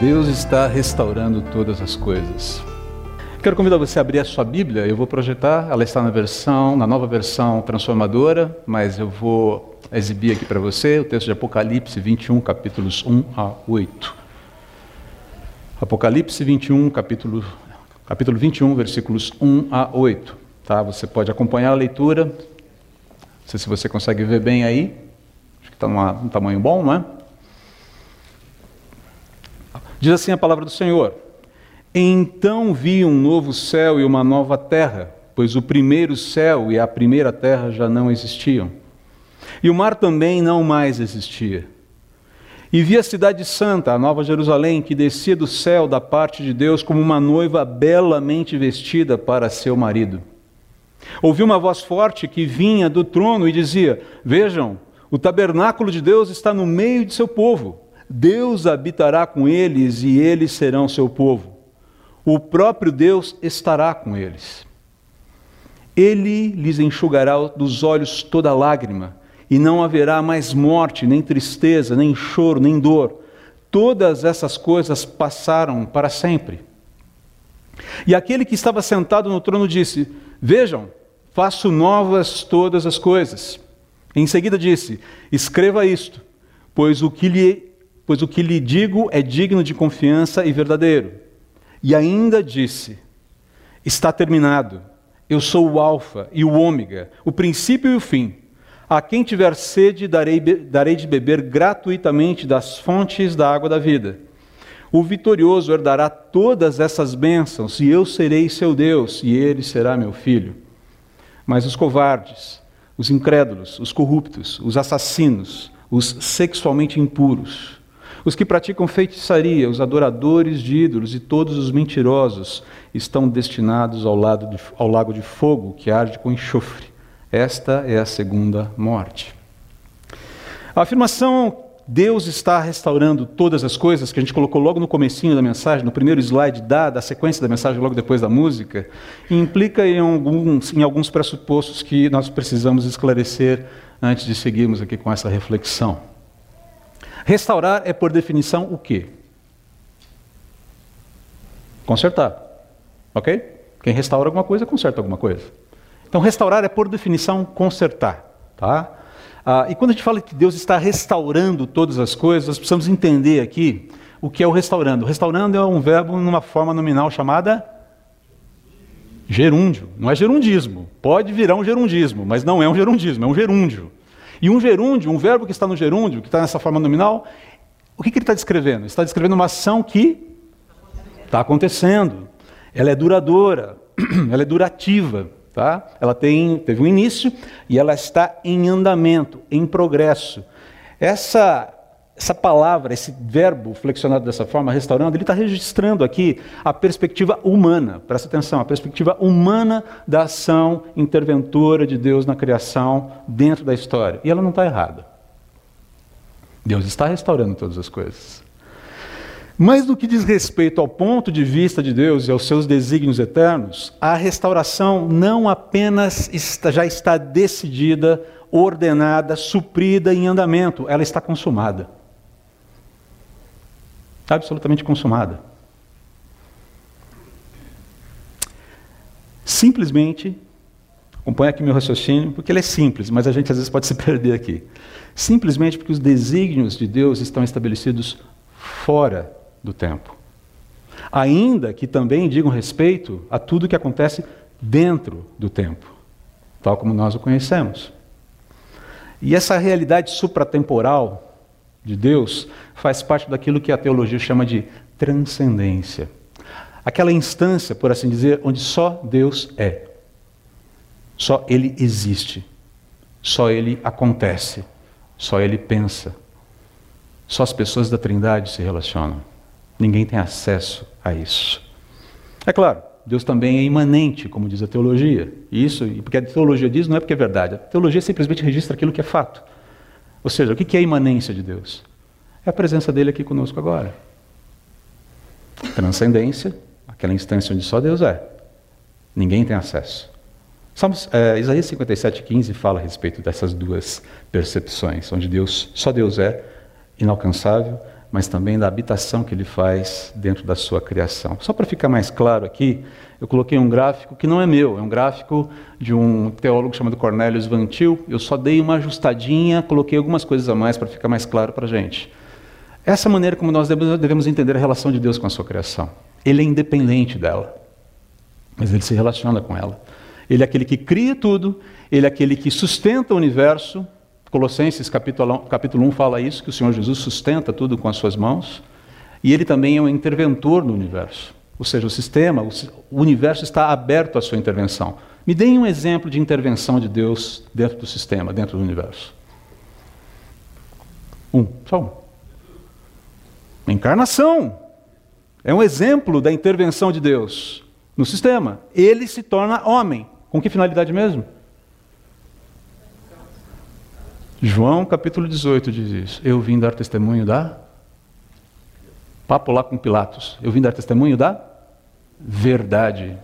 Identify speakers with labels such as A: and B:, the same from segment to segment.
A: Deus está restaurando todas as coisas. Quero convidar você a abrir a sua Bíblia. Eu vou projetar, ela está na versão, na nova versão transformadora, mas eu vou exibir aqui para você o texto de Apocalipse 21, capítulos 1 a 8. Apocalipse 21, capítulo, capítulo 21, versículos 1 a 8. Tá? Você pode acompanhar a leitura. Não sei se você consegue ver bem aí. Acho que está num tamanho bom, não é? Diz assim a palavra do Senhor. Então vi um novo céu e uma nova terra, pois o primeiro céu e a primeira terra já não existiam. E o mar também não mais existia. E vi a cidade santa, a nova Jerusalém, que descia do céu da parte de Deus como uma noiva belamente vestida para seu marido. Ouvi uma voz forte que vinha do trono e dizia: Vejam, o tabernáculo de Deus está no meio de seu povo. Deus habitará com eles e eles serão seu povo o próprio Deus estará com eles. Ele lhes enxugará dos olhos toda lágrima, e não haverá mais morte, nem tristeza, nem choro, nem dor. Todas essas coisas passaram para sempre. E aquele que estava sentado no trono disse: Vejam, faço novas todas as coisas. Em seguida disse: Escreva isto, pois o que lhe, pois o que lhe digo é digno de confiança e verdadeiro. E ainda disse: Está terminado. Eu sou o Alfa e o Ômega, o princípio e o fim. A quem tiver sede, darei, darei de beber gratuitamente das fontes da água da vida. O vitorioso herdará todas essas bênçãos, e eu serei seu Deus, e ele será meu filho. Mas os covardes, os incrédulos, os corruptos, os assassinos, os sexualmente impuros, os que praticam feitiçaria, os adoradores de ídolos e todos os mentirosos estão destinados ao, de, ao lago de fogo que arde com enxofre. Esta é a segunda morte. A afirmação Deus está restaurando todas as coisas, que a gente colocou logo no comecinho da mensagem, no primeiro slide da, da sequência da mensagem, logo depois da música, implica em alguns, em alguns pressupostos que nós precisamos esclarecer antes de seguirmos aqui com essa reflexão. Restaurar é, por definição, o quê? Consertar. Ok? Quem restaura alguma coisa, conserta alguma coisa. Então, restaurar é, por definição, consertar. Tá? Ah, e quando a gente fala que Deus está restaurando todas as coisas, nós precisamos entender aqui o que é o restaurando. Restaurando é um verbo numa forma nominal chamada gerúndio. Não é gerundismo. Pode virar um gerundismo, mas não é um gerundismo, é um gerúndio. E um gerúndio, um verbo que está no gerúndio, que está nessa forma nominal, o que, que ele está descrevendo? Ele está descrevendo uma ação que está acontecendo. Ela é duradoura, ela é durativa. Tá? Ela tem, teve um início e ela está em andamento, em progresso. Essa essa palavra, esse verbo flexionado dessa forma, restaurando, ele está registrando aqui a perspectiva humana, presta atenção, a perspectiva humana da ação interventora de Deus na criação dentro da história. E ela não está errada. Deus está restaurando todas as coisas. Mas no que diz respeito ao ponto de vista de Deus e aos seus desígnios eternos, a restauração não apenas está, já está decidida, ordenada, suprida em andamento, ela está consumada absolutamente consumada. Simplesmente, acompanha aqui meu raciocínio, porque ele é simples, mas a gente às vezes pode se perder aqui. Simplesmente porque os desígnios de Deus estão estabelecidos fora do tempo. Ainda que também digam respeito a tudo que acontece dentro do tempo, tal como nós o conhecemos. E essa realidade supratemporal de Deus faz parte daquilo que a teologia chama de transcendência. Aquela instância, por assim dizer, onde só Deus é. Só Ele existe. Só Ele acontece. Só Ele pensa. Só as pessoas da Trindade se relacionam. Ninguém tem acesso a isso. É claro, Deus também é imanente, como diz a teologia. Isso, porque a teologia diz, não é porque é verdade. A teologia simplesmente registra aquilo que é fato. Ou seja, o que é a imanência de Deus? É a presença dele aqui conosco agora. Transcendência, aquela instância onde só Deus é. Ninguém tem acesso. Salmos, é, Isaías 57, 15 fala a respeito dessas duas percepções, onde Deus, só Deus é inalcançável, mas também da habitação que ele faz dentro da sua criação. Só para ficar mais claro aqui, eu coloquei um gráfico que não é meu, é um gráfico de um teólogo chamado Cornelius Van Til. Eu só dei uma ajustadinha, coloquei algumas coisas a mais para ficar mais claro para a gente. Essa maneira como nós devemos entender a relação de Deus com a sua criação. Ele é independente dela, mas ele se relaciona com ela. Ele é aquele que cria tudo, ele é aquele que sustenta o universo, Colossenses capítulo, capítulo 1 fala isso, que o Senhor Jesus sustenta tudo com as suas mãos, e ele também é um interventor no universo. Ou seja, o sistema, o universo está aberto à sua intervenção. Me deem um exemplo de intervenção de Deus dentro do sistema, dentro do universo. Um, só um. Encarnação é um exemplo da intervenção de Deus no sistema. Ele se torna homem. Com que finalidade mesmo? João capítulo 18 diz isso. Eu vim dar testemunho da. Papo lá com Pilatos. Eu vim dar testemunho da verdade.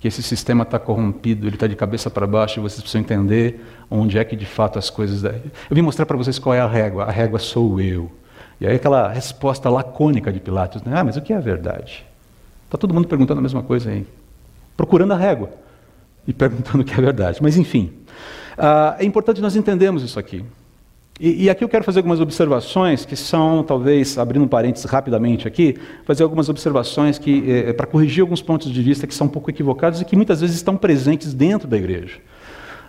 A: Que esse sistema está corrompido, ele está de cabeça para baixo e vocês precisam entender onde é que de fato as coisas. Eu vim mostrar para vocês qual é a régua. A régua sou eu. E aí aquela resposta lacônica de Pilatos: né? Ah, mas o que é a verdade? Está todo mundo perguntando a mesma coisa aí. Procurando a régua e perguntando o que é a verdade. Mas enfim. Ah, é importante nós entendermos isso aqui. E, e, aqui eu quero fazer algumas observações que são, talvez, abrindo um parênteses rapidamente aqui, fazer algumas observações que é, para corrigir alguns pontos de vista que são um pouco equivocados e que muitas vezes estão presentes dentro da igreja.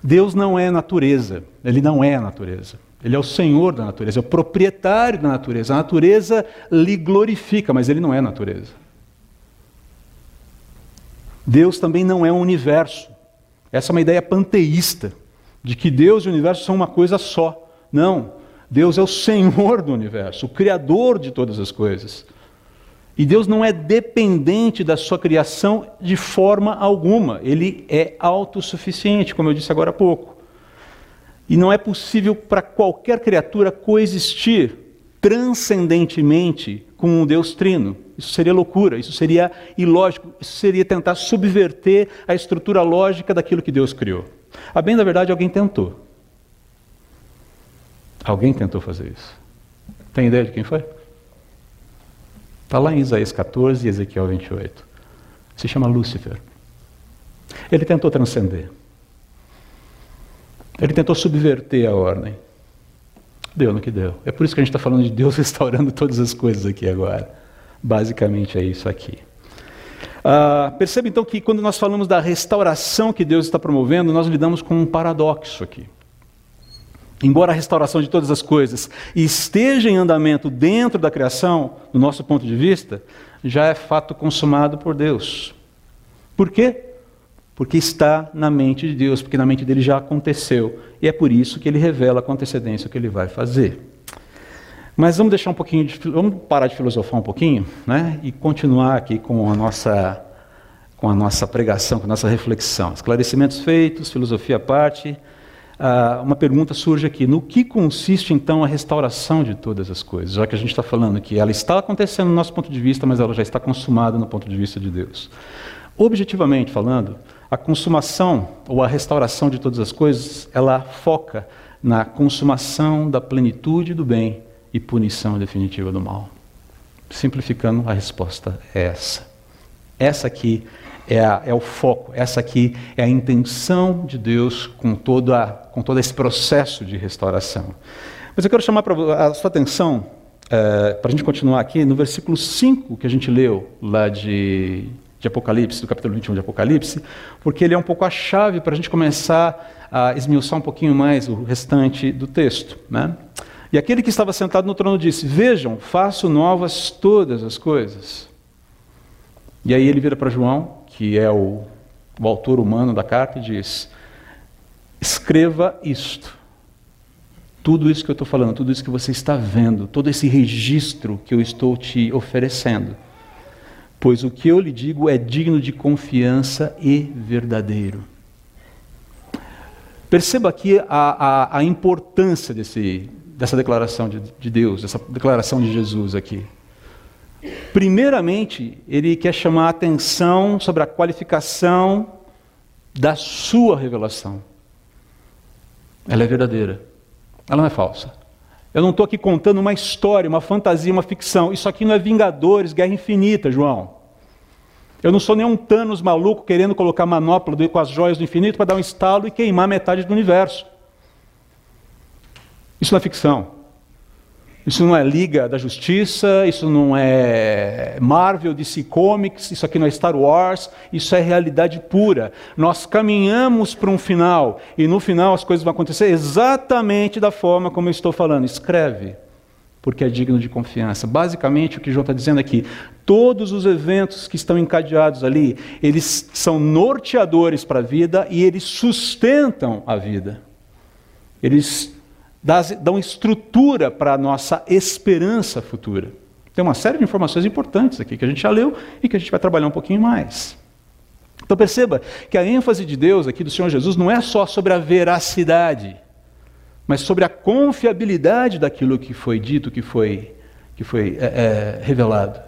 A: Deus não é natureza, Ele não é a natureza. Ele é o Senhor da natureza, é o proprietário da natureza. A natureza lhe glorifica, mas Ele não é a natureza. Deus também não é o universo. Essa é uma ideia panteísta de que Deus e o universo são uma coisa só. Não. Deus é o Senhor do universo, o Criador de todas as coisas. E Deus não é dependente da sua criação de forma alguma. Ele é autossuficiente, como eu disse agora há pouco. E não é possível para qualquer criatura coexistir transcendentemente com um Deus trino. Isso seria loucura, isso seria ilógico, isso seria tentar subverter a estrutura lógica daquilo que Deus criou. A bem da verdade, alguém tentou. Alguém tentou fazer isso. Tem ideia de quem foi? Está lá em Isaías 14 e Ezequiel 28. Se chama Lúcifer. Ele tentou transcender. Ele tentou subverter a ordem. Deu no que deu. É por isso que a gente está falando de Deus restaurando todas as coisas aqui agora. Basicamente é isso aqui. Uh, perceba então que quando nós falamos da restauração que Deus está promovendo, nós lidamos com um paradoxo aqui. Embora a restauração de todas as coisas esteja em andamento dentro da criação, do nosso ponto de vista, já é fato consumado por Deus. Por quê? Porque está na mente de Deus, porque na mente dele já aconteceu. E é por isso que ele revela com antecedência o que ele vai fazer. Mas vamos deixar um pouquinho de, vamos parar de filosofar um pouquinho, né? E continuar aqui com a nossa com a nossa pregação, com a nossa reflexão. Esclarecimentos feitos, filosofia à parte. Ah, uma pergunta surge aqui: no que consiste então a restauração de todas as coisas? Já que a gente está falando que ela está acontecendo no nosso ponto de vista, mas ela já está consumada no ponto de vista de Deus. Objetivamente falando, a consumação ou a restauração de todas as coisas, ela foca na consumação da plenitude do bem e punição definitiva do mal. Simplificando, a resposta é essa. Essa aqui é, a, é, o foco, essa aqui é a intenção de Deus com, toda, com todo esse processo de restauração. Mas eu quero chamar a sua atenção, é, para a gente continuar aqui, no versículo 5 que a gente leu lá de, de Apocalipse, do capítulo 21 de Apocalipse, porque ele é um pouco a chave para a gente começar a esmiuçar um pouquinho mais o restante do texto. Né? E aquele que estava sentado no trono disse: Vejam, faço novas todas as coisas. E aí ele vira para João, que é o, o autor humano da carta, e diz: Escreva isto. Tudo isso que eu estou falando, tudo isso que você está vendo, todo esse registro que eu estou te oferecendo. Pois o que eu lhe digo é digno de confiança e verdadeiro. Perceba aqui a, a, a importância desse, dessa declaração de, de Deus, dessa declaração de Jesus aqui. Primeiramente, ele quer chamar a atenção sobre a qualificação da sua revelação. Ela é verdadeira. Ela não é falsa. Eu não estou aqui contando uma história, uma fantasia, uma ficção. Isso aqui não é Vingadores, Guerra Infinita, João. Eu não sou nenhum Thanos maluco querendo colocar manopla com as joias do infinito para dar um estalo e queimar metade do universo. Isso não é ficção. Isso não é Liga da Justiça, isso não é Marvel, DC Comics, isso aqui não é Star Wars, isso é realidade pura. Nós caminhamos para um final e no final as coisas vão acontecer exatamente da forma como eu estou falando. Escreve, porque é digno de confiança. Basicamente, o que João está dizendo aqui, todos os eventos que estão encadeados ali, eles são norteadores para a vida e eles sustentam a vida. Eles dão estrutura para a nossa esperança futura. Tem uma série de informações importantes aqui que a gente já leu e que a gente vai trabalhar um pouquinho mais. Então perceba que a ênfase de Deus aqui do Senhor Jesus não é só sobre a veracidade, mas sobre a confiabilidade daquilo que foi dito, que foi, que foi é, é, revelado.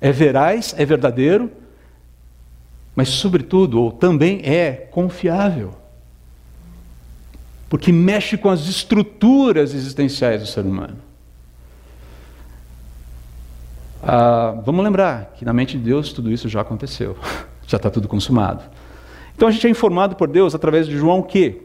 A: É veraz, é verdadeiro, mas sobretudo, ou também é confiável porque mexe com as estruturas existenciais do ser humano. Ah, vamos lembrar que na mente de Deus tudo isso já aconteceu, já está tudo consumado. Então a gente é informado por Deus através de João que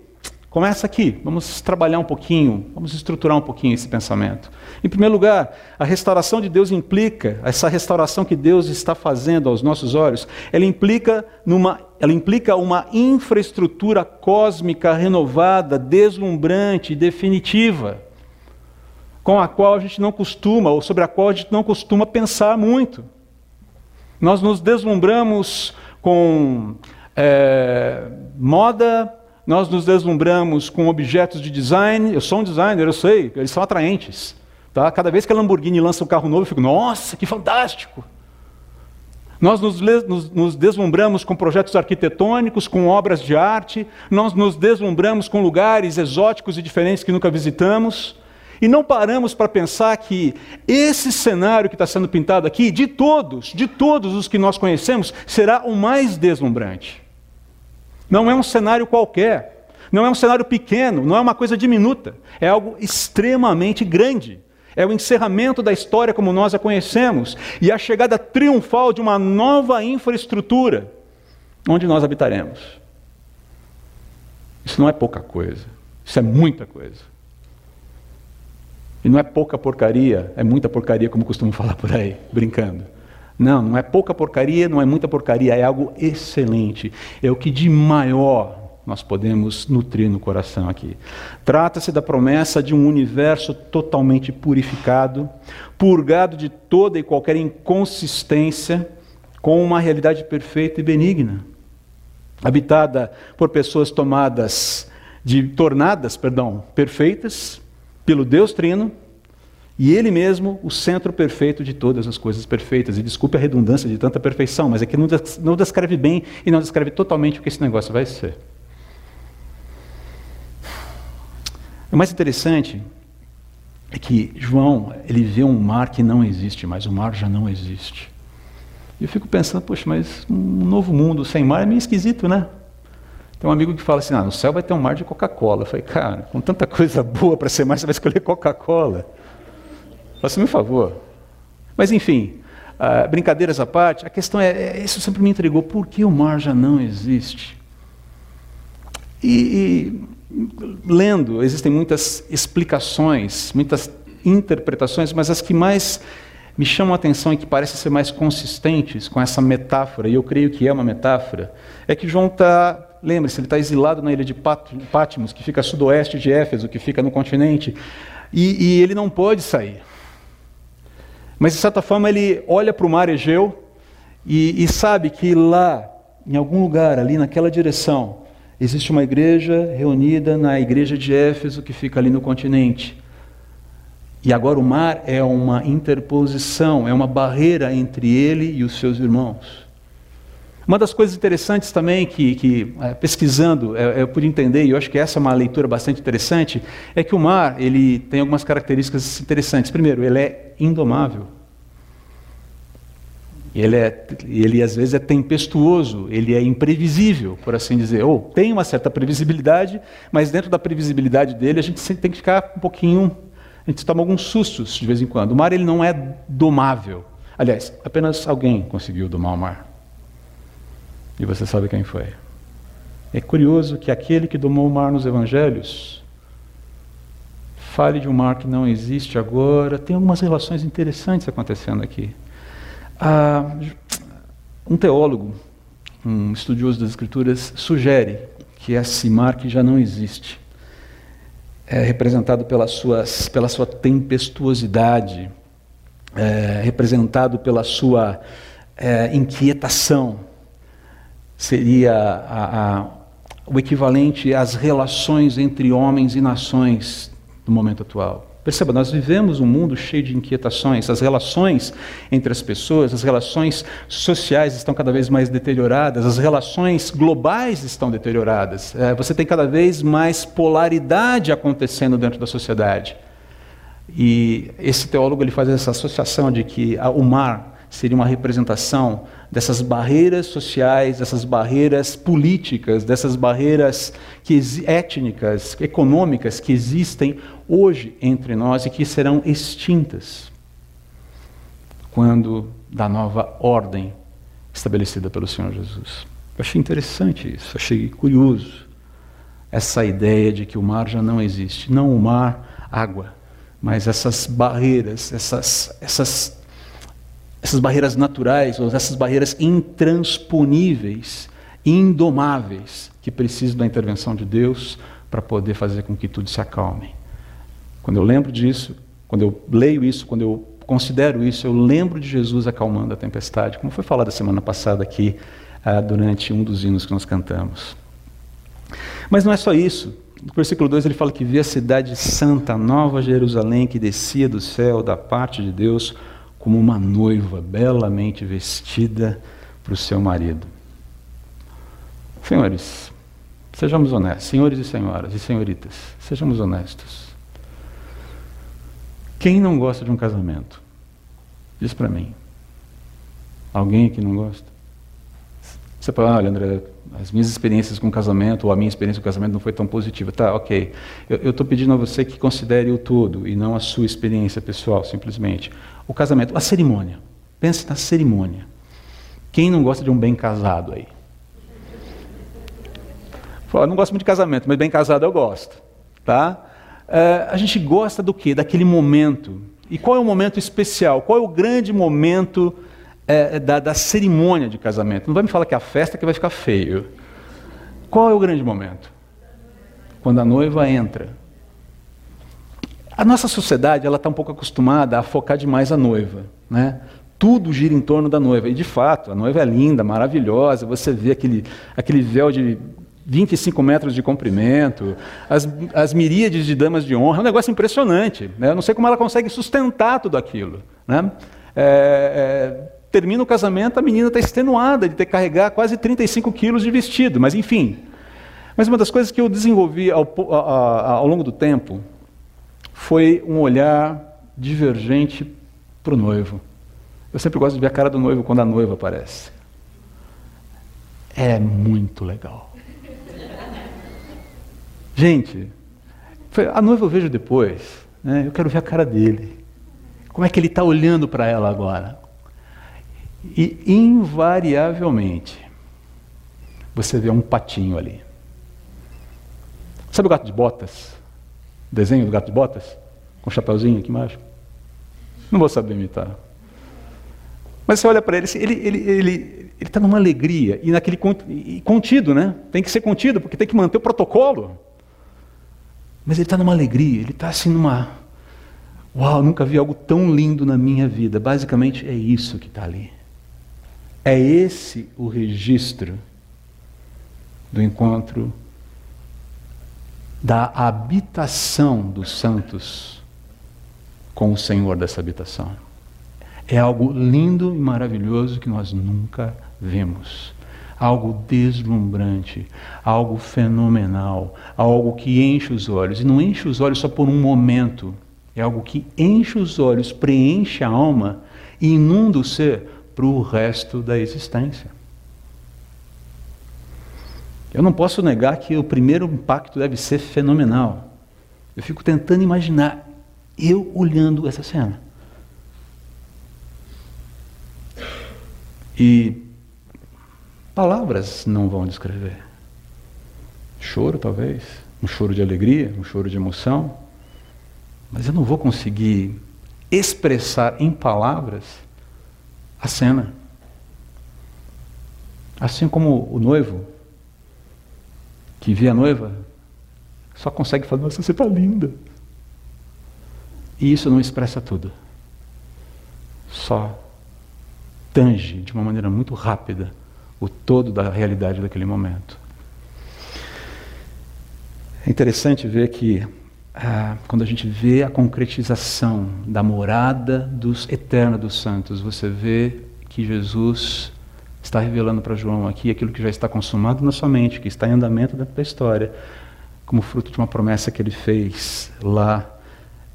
A: Começa aqui, vamos trabalhar um pouquinho, vamos estruturar um pouquinho esse pensamento. Em primeiro lugar, a restauração de Deus implica, essa restauração que Deus está fazendo aos nossos olhos, ela implica, numa, ela implica uma infraestrutura cósmica renovada, deslumbrante definitiva, com a qual a gente não costuma, ou sobre a qual a gente não costuma pensar muito. Nós nos deslumbramos com é, moda, nós nos deslumbramos com objetos de design. Eu sou um designer, eu sei, eles são atraentes. Tá? Cada vez que a Lamborghini lança um carro novo, eu fico, nossa, que fantástico! Nós nos, nos, nos, deslumbramos com projetos arquitetônicos, com obras de arte, nós nos deslumbramos com lugares exóticos e diferentes que nunca visitamos, e não paramos para pensar que esse cenário que está sendo pintado aqui, de todos, de todos os que nós conhecemos, será o mais deslumbrante. Não é um cenário qualquer, não é um cenário pequeno, não é uma coisa diminuta, é algo extremamente grande. É o encerramento da história como nós a conhecemos e a chegada triunfal de uma nova infraestrutura onde nós habitaremos. Isso não é pouca coisa, isso é muita coisa. E não é pouca porcaria, é muita porcaria, como costumam falar por aí, brincando. Não, não é pouca porcaria, não é muita porcaria, é algo excelente. É o que de maior nós podemos nutrir no coração aqui. Trata-se da promessa de um universo totalmente purificado, purgado de toda e qualquer inconsistência, com uma realidade perfeita e benigna, habitada por pessoas tomadas de tornadas, perdão, perfeitas pelo Deus Trino e Ele mesmo, o centro perfeito de todas as coisas perfeitas. E desculpe a redundância de tanta perfeição, mas é não descreve bem e não descreve totalmente o que esse negócio vai ser. O mais interessante é que João, ele vê um mar que não existe mais, o mar já não existe. E eu fico pensando, poxa, mas um novo mundo sem mar é meio esquisito, né? Tem um amigo que fala assim, ah, no céu vai ter um mar de Coca-Cola. Eu falei, cara, com tanta coisa boa para ser mar, você vai escolher Coca-Cola. Faça-me um favor. Mas, enfim, uh, brincadeiras à parte, a questão é, é, isso sempre me intrigou, por que o mar já não existe? E, e lendo, existem muitas explicações, muitas interpretações, mas as que mais me chamam a atenção e que parecem ser mais consistentes com essa metáfora, e eu creio que é uma metáfora, é que João está, lembre-se, ele está exilado na ilha de Patmos, que fica a sudoeste de Éfeso, que fica no continente, e, e ele não pode sair. Mas, de certa forma, ele olha para o mar Egeu e, e sabe que lá, em algum lugar, ali naquela direção, existe uma igreja reunida na igreja de Éfeso, que fica ali no continente. E agora o mar é uma interposição, é uma barreira entre ele e os seus irmãos. Uma das coisas interessantes também que, que é, pesquisando é, eu pude entender, e eu acho que essa é uma leitura bastante interessante, é que o mar ele tem algumas características interessantes. Primeiro, ele é indomável. Ele, é, ele às vezes é tempestuoso, ele é imprevisível, por assim dizer. Ou tem uma certa previsibilidade, mas dentro da previsibilidade dele a gente tem que ficar um pouquinho A gente toma alguns sustos de vez em quando. O mar ele não é domável. Aliás, apenas alguém conseguiu domar o mar. E você sabe quem foi. É curioso que aquele que domou o mar nos evangelhos fale de um mar que não existe agora. Tem algumas relações interessantes acontecendo aqui. Ah, um teólogo, um estudioso das Escrituras, sugere que esse mar que já não existe é representado pelas suas, pela sua tempestuosidade, é, representado pela sua é, inquietação, seria a, a, o equivalente às relações entre homens e nações no momento atual. Perceba, nós vivemos um mundo cheio de inquietações, as relações entre as pessoas, as relações sociais estão cada vez mais deterioradas, as relações globais estão deterioradas. É, você tem cada vez mais polaridade acontecendo dentro da sociedade. E esse teólogo ele faz essa associação de que o mar seria uma representação dessas barreiras sociais, dessas barreiras políticas, dessas barreiras que, étnicas, econômicas que existem hoje entre nós e que serão extintas quando da nova ordem estabelecida pelo Senhor Jesus. Eu achei interessante isso, achei curioso essa ideia de que o mar já não existe, não o mar, água, mas essas barreiras, essas, essas essas barreiras naturais, ou essas barreiras intransponíveis, indomáveis, que precisam da intervenção de Deus para poder fazer com que tudo se acalme. Quando eu lembro disso, quando eu leio isso, quando eu considero isso, eu lembro de Jesus acalmando a tempestade, como foi falado a semana passada aqui, ah, durante um dos hinos que nós cantamos. Mas não é só isso. No versículo 2 ele fala que via a cidade santa, Nova Jerusalém, que descia do céu da parte de Deus, como uma noiva belamente vestida para o seu marido. Senhores, sejamos honestos, senhores e senhoras e senhoritas, sejamos honestos. Quem não gosta de um casamento? Diz para mim. Alguém aqui não gosta? Você fala, olha, André, as minhas experiências com casamento, ou a minha experiência com casamento não foi tão positiva. Tá, ok. Eu estou pedindo a você que considere o todo e não a sua experiência pessoal, simplesmente o casamento, a cerimônia. Pense na cerimônia. Quem não gosta de um bem casado aí? Fala, não gosto muito de casamento, mas bem casado eu gosto. Tá? É, a gente gosta do quê? Daquele momento. E qual é o momento especial? Qual é o grande momento é, da, da cerimônia de casamento? Não vai me falar que é a festa que vai ficar feio. Qual é o grande momento? Quando a noiva entra. A nossa sociedade ela está um pouco acostumada a focar demais a noiva, né? Tudo gira em torno da noiva. E de fato, a noiva é linda, maravilhosa. Você vê aquele, aquele véu de 25 metros de comprimento, as, as miríades de damas de honra, é um negócio impressionante. Né? Eu não sei como ela consegue sustentar tudo aquilo. Né? É, é, termina o casamento, a menina está extenuada de ter que carregar quase 35 quilos de vestido, mas enfim. Mas uma das coisas que eu desenvolvi ao, ao, ao longo do tempo foi um olhar divergente para o noivo. Eu sempre gosto de ver a cara do noivo quando a noiva aparece. É muito legal. Gente, a noiva eu vejo depois, né? eu quero ver a cara dele. Como é que ele está olhando para ela agora? E invariavelmente você vê um patinho ali. Sabe o gato de botas? desenho do gato de botas? Com um chapéuzinho aqui embaixo? Não vou saber imitar. Mas você olha para ele, ele ele ele ele está numa alegria e naquele contido, né? Tem que ser contido porque tem que manter o protocolo. Mas ele está numa alegria, ele está assim numa, uau, nunca vi algo tão lindo na minha vida. Basicamente é isso que está ali. É esse o registro do encontro da habitação dos santos com o Senhor dessa habitação. É algo lindo e maravilhoso que nós nunca vimos. Algo deslumbrante, algo fenomenal, algo que enche os olhos. E não enche os olhos só por um momento, é algo que enche os olhos, preenche a alma e inunda o ser para o resto da existência. Eu não posso negar que o primeiro impacto deve ser fenomenal. Eu fico tentando imaginar Eu olhando essa cena. E palavras não vão descrever. Choro, talvez, um choro de alegria, um choro de emoção, mas eu não vou conseguir expressar em palavras a cena. Assim como o noivo que vê a noiva só consegue falar: Nossa, você está linda. E isso não expressa tudo. Só tange de uma maneira muito rápida o todo da realidade daquele momento. É interessante ver que ah, quando a gente vê a concretização da morada dos eterna dos santos, você vê que Jesus está revelando para João aqui aquilo que já está consumado na sua mente, que está em andamento dentro da história, como fruto de uma promessa que ele fez lá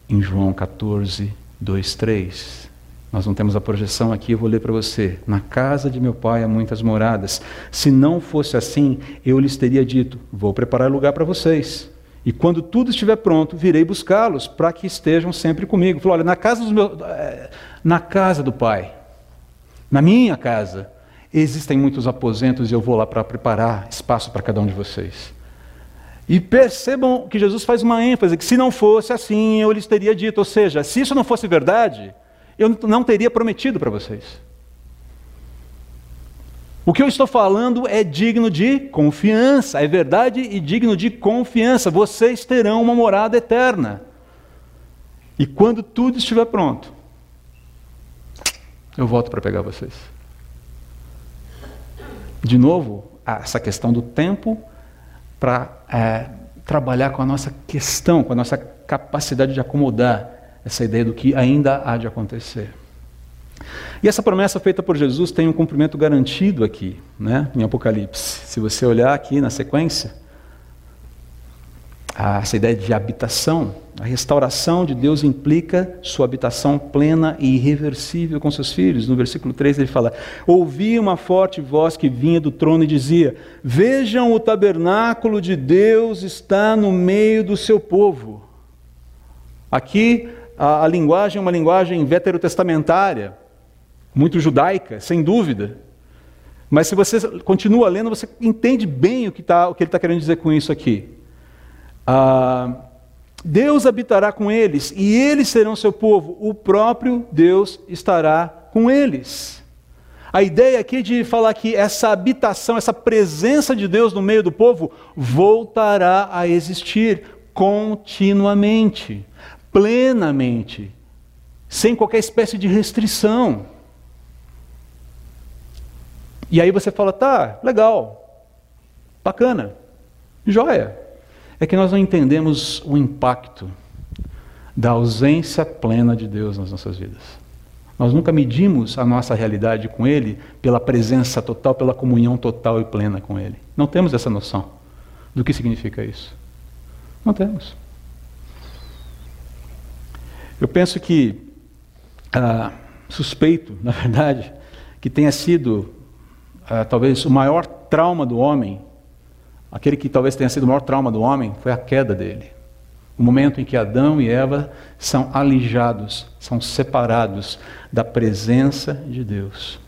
A: em João 14, 2, 3. Nós não temos a projeção aqui, eu vou ler para você. Na casa de meu pai há muitas moradas. Se não fosse assim, eu lhes teria dito: Vou preparar lugar para vocês. E quando tudo estiver pronto, virei buscá-los para que estejam sempre comigo. Falou: Olha, na casa, meus, eh, na casa do pai, na minha casa, existem muitos aposentos e eu vou lá para preparar espaço para cada um de vocês. E percebam que Jesus faz uma ênfase: que se não fosse assim, eu lhes teria dito. Ou seja, se isso não fosse verdade, eu não teria prometido para vocês. O que eu estou falando é digno de confiança, é verdade e digno de confiança. Vocês terão uma morada eterna. E quando tudo estiver pronto, eu volto para pegar vocês. De novo, essa questão do tempo para é, trabalhar com a nossa questão, com a nossa capacidade de acomodar essa ideia do que ainda há de acontecer. E essa promessa feita por Jesus tem um cumprimento garantido aqui, né, em Apocalipse. Se você olhar aqui na sequência, essa ideia de habitação, a restauração de Deus implica sua habitação plena e irreversível com seus filhos. No versículo 3 ele fala: Ouvi uma forte voz que vinha do trono e dizia: Vejam, o tabernáculo de Deus está no meio do seu povo. Aqui a, a linguagem é uma linguagem veterotestamentária, muito judaica, sem dúvida. Mas se você continua lendo, você entende bem o que, tá, o que ele está querendo dizer com isso aqui. Ah, Deus habitará com eles e eles serão seu povo, o próprio Deus estará com eles. A ideia aqui de falar que essa habitação, essa presença de Deus no meio do povo voltará a existir continuamente plenamente, sem qualquer espécie de restrição. E aí você fala, tá, legal, bacana, joia. É que nós não entendemos o impacto da ausência plena de Deus nas nossas vidas. Nós nunca medimos a nossa realidade com Ele pela presença total, pela comunhão total e plena com Ele. Não temos essa noção do que significa isso. Não temos. Eu penso que, ah, suspeito, na verdade, que tenha sido ah, talvez o maior trauma do homem, aquele que talvez tenha sido o maior trauma do homem, foi a queda dele. O momento em que Adão e Eva são alijados, são separados da presença de Deus.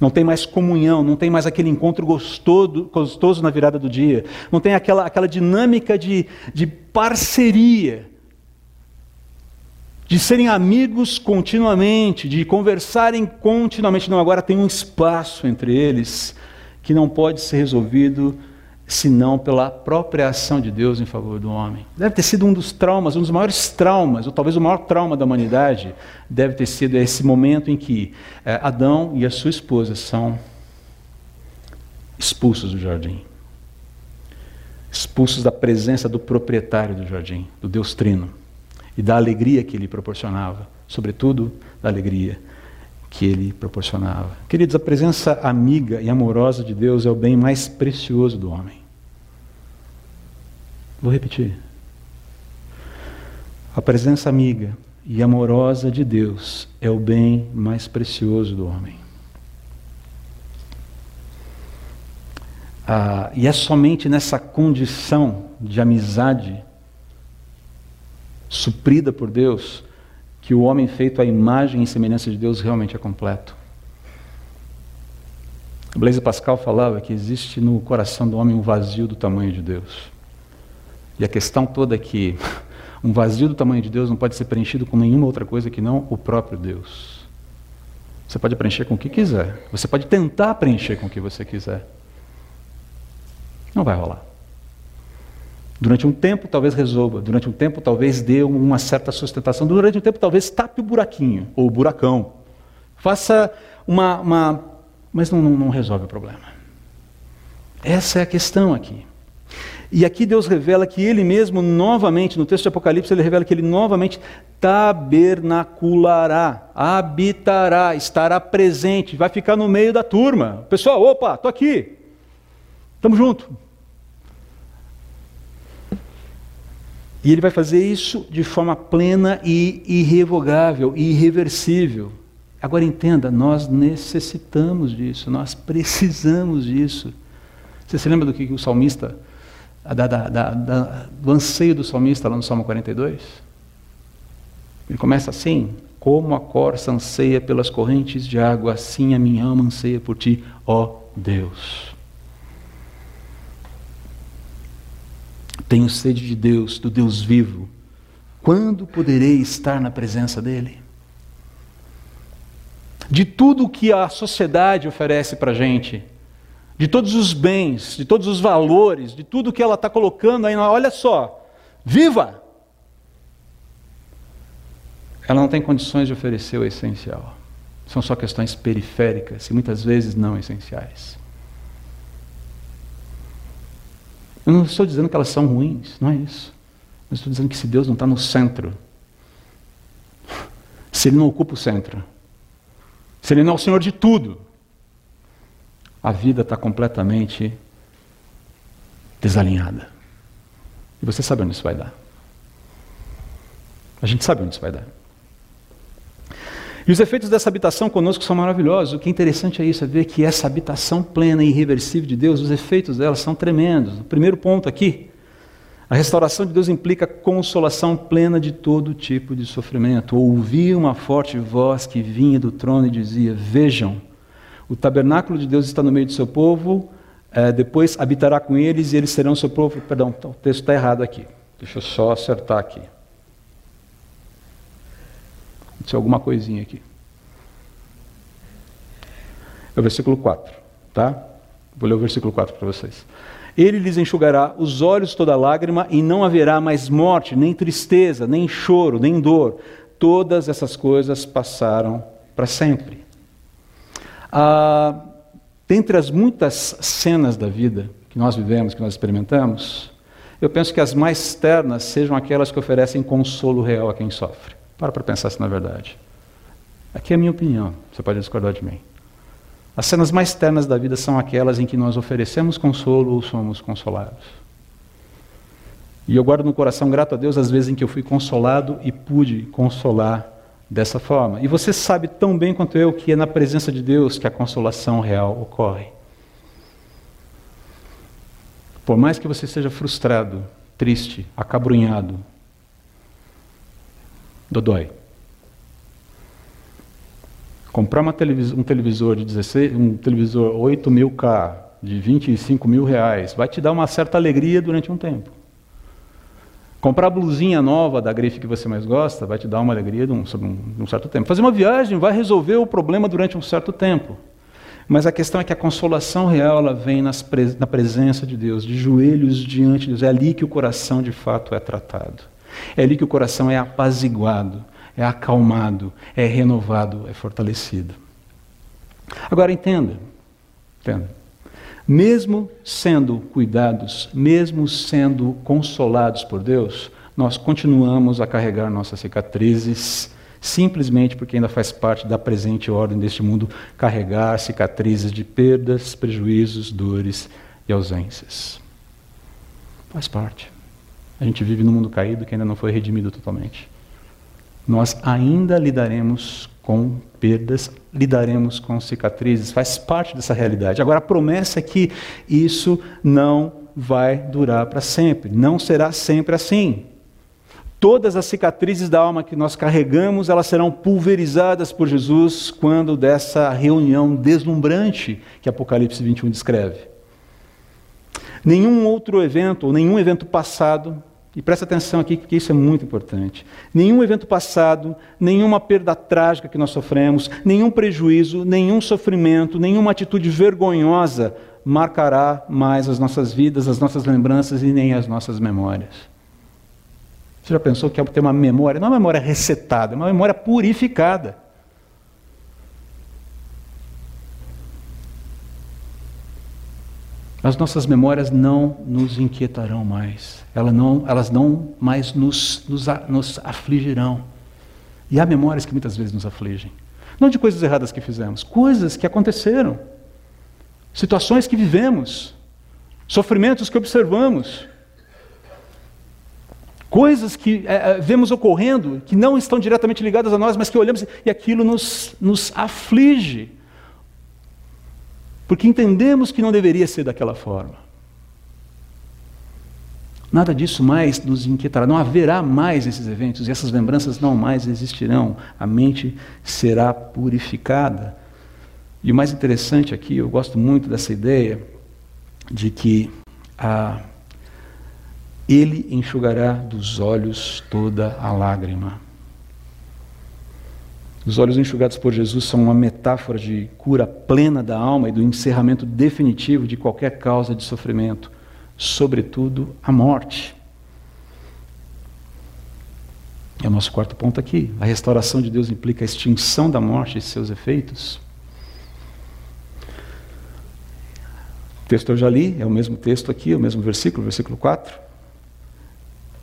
A: Não tem mais comunhão, não tem mais aquele encontro gostoso, gostoso na virada do dia, não tem aquela, aquela dinâmica de, de parceria de serem amigos continuamente, de conversarem continuamente. Não, agora tem um espaço entre eles que não pode ser resolvido senão pela própria ação de Deus em favor do homem. Deve ter sido um dos traumas, um dos maiores traumas, ou talvez o maior trauma da humanidade, deve ter sido esse momento em que é, Adão e a sua esposa são expulsos do jardim. Expulsos da presença do proprietário do jardim, do Deus Trino e da alegria que ele proporcionava, sobretudo da alegria que ele proporcionava. Queridos, a presença amiga e amorosa de Deus é o bem mais precioso do homem. Vou repetir. A presença amiga e amorosa de Deus é o bem mais precioso do homem. Ah, e é somente nessa condição de amizade suprida por Deus, que o homem feito à imagem e semelhança de Deus realmente é completo. Blaise Pascal falava que existe no coração do homem um vazio do tamanho de Deus. E a questão toda é que um vazio do tamanho de Deus não pode ser preenchido com nenhuma outra coisa que não o próprio Deus. Você pode preencher com o que quiser. Você pode tentar preencher com o que você quiser. Não vai rolar. Durante um tempo, talvez resolva. Durante um tempo, talvez dê uma certa sustentação. Durante um tempo, talvez tape o buraquinho ou o buracão. Faça uma. uma mas não, não, não resolve o problema. Essa é a questão aqui. E aqui Deus revela que Ele mesmo, novamente, no texto de Apocalipse, Ele revela que Ele novamente tabernaculará, habitará, estará presente, vai ficar no meio da turma. Pessoal, opa, estou aqui, estamos juntos. E Ele vai fazer isso de forma plena e irrevogável, e irreversível. Agora entenda, nós necessitamos disso, nós precisamos disso. Você se lembra do que o salmista da, da, da, do anseio do salmista lá no Salmo 42? Ele começa assim: Como a corça anseia pelas correntes de água, assim a minha alma anseia por ti, ó Deus. Tenho sede de Deus, do Deus vivo. Quando poderei estar na presença dEle? De tudo que a sociedade oferece para a gente, de todos os bens, de todos os valores, de tudo que ela está colocando aí. Olha só, viva! Ela não tem condições de oferecer o essencial. São só questões periféricas e muitas vezes não essenciais. Eu não estou dizendo que elas são ruins, não é isso. Eu estou dizendo que se Deus não está no centro, se Ele não ocupa o centro, se Ele não é o Senhor de tudo, a vida está completamente desalinhada. E você sabe onde isso vai dar. A gente sabe onde isso vai dar. E os efeitos dessa habitação conosco são maravilhosos. O que é interessante é isso, é ver que essa habitação plena e irreversível de Deus, os efeitos dela são tremendos. O primeiro ponto aqui, a restauração de Deus implica consolação plena de todo tipo de sofrimento. Ouvi uma forte voz que vinha do trono e dizia: Vejam, o tabernáculo de Deus está no meio do seu povo, é, depois habitará com eles e eles serão seu povo. Perdão, o texto está errado aqui. Deixa eu só acertar aqui. Aconteceu alguma coisinha aqui. É o versículo 4, tá? Vou ler o versículo 4 para vocês. Ele lhes enxugará os olhos toda lágrima, e não haverá mais morte, nem tristeza, nem choro, nem dor. Todas essas coisas passaram para sempre. Ah, dentre as muitas cenas da vida que nós vivemos, que nós experimentamos, eu penso que as mais ternas sejam aquelas que oferecem consolo real a quem sofre. Para para pensar se não é verdade. Aqui é a minha opinião, você pode discordar de mim. As cenas mais ternas da vida são aquelas em que nós oferecemos consolo ou somos consolados. E eu guardo no coração grato a Deus as vezes em que eu fui consolado e pude consolar dessa forma. E você sabe tão bem quanto eu que é na presença de Deus que a consolação real ocorre. Por mais que você seja frustrado, triste, acabrunhado, dodói. Comprar uma televisor, um televisor de 16, um televisor 8 mil K, de 25 mil reais, vai te dar uma certa alegria durante um tempo. Comprar a blusinha nova da grife que você mais gosta vai te dar uma alegria de um, um, um certo tempo. Fazer uma viagem vai resolver o problema durante um certo tempo. Mas a questão é que a consolação real ela vem nas, na presença de Deus, de joelhos diante de Deus. É ali que o coração de fato é tratado. É ali que o coração é apaziguado, é acalmado, é renovado, é fortalecido. Agora entenda, entenda mesmo sendo cuidados, mesmo sendo consolados por Deus, nós continuamos a carregar nossas cicatrizes, simplesmente porque ainda faz parte da presente ordem deste mundo carregar cicatrizes de perdas, prejuízos, dores e ausências. Faz parte. A gente vive num mundo caído que ainda não foi redimido totalmente. Nós ainda lidaremos com perdas, lidaremos com cicatrizes, faz parte dessa realidade. Agora, a promessa é que isso não vai durar para sempre, não será sempre assim. Todas as cicatrizes da alma que nós carregamos, elas serão pulverizadas por Jesus quando dessa reunião deslumbrante que Apocalipse 21 descreve. Nenhum outro evento, ou nenhum evento passado, e presta atenção aqui porque isso é muito importante. Nenhum evento passado, nenhuma perda trágica que nós sofremos, nenhum prejuízo, nenhum sofrimento, nenhuma atitude vergonhosa marcará mais as nossas vidas, as nossas lembranças e nem as nossas memórias. Você já pensou que é ter uma memória, não é uma memória resetada, é uma memória purificada. As nossas memórias não nos inquietarão mais, elas não, elas não mais nos, nos, nos afligirão. E há memórias que muitas vezes nos afligem. Não de coisas erradas que fizemos, coisas que aconteceram, situações que vivemos, sofrimentos que observamos, coisas que é, vemos ocorrendo que não estão diretamente ligadas a nós, mas que olhamos e aquilo nos, nos aflige porque entendemos que não deveria ser daquela forma. Nada disso mais nos inquietará, não haverá mais esses eventos e essas lembranças não mais existirão. A mente será purificada. E o mais interessante aqui, eu gosto muito dessa ideia de que ah, ele enxugará dos olhos toda a lágrima. Os olhos enxugados por Jesus são uma metáfora de cura plena da alma e do encerramento definitivo de qualquer causa de sofrimento, sobretudo a morte. É o nosso quarto ponto aqui. A restauração de Deus implica a extinção da morte e seus efeitos. O texto eu já li, é o mesmo texto aqui, é o mesmo versículo, versículo 4.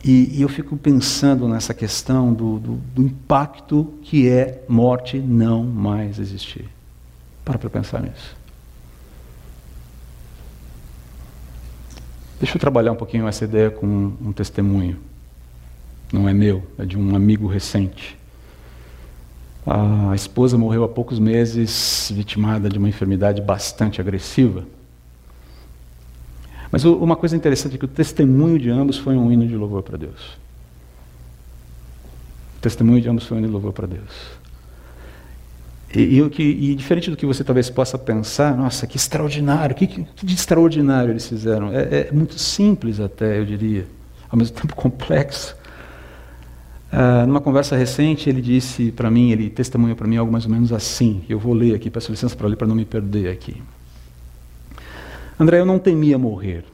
A: E, e, eu fico pensando nessa questão do, do, do, impacto que é morte não mais existir. Para para pensar nisso. Deixa eu trabalhar um pouquinho essa ideia com um, um testemunho. Não é meu, é de um amigo recente. A esposa morreu há poucos meses, vitimada de uma enfermidade bastante agressiva. Mas uma coisa interessante é que o testemunho de ambos foi um hino de louvor para Deus. O testemunho de ambos foi um hino de louvor para Deus. E, e, e, diferente do que você talvez possa pensar, nossa, que extraordinário, que, que de extraordinário eles fizeram. É, é, muito simples até, eu diria, ao mesmo tempo complexo. Ah, numa conversa recente, ele disse para mim, ele testemunhou para mim algo mais ou menos assim. Eu vou ler aqui, peço licença para ler para não me perder aqui. André, eu não temia morrer.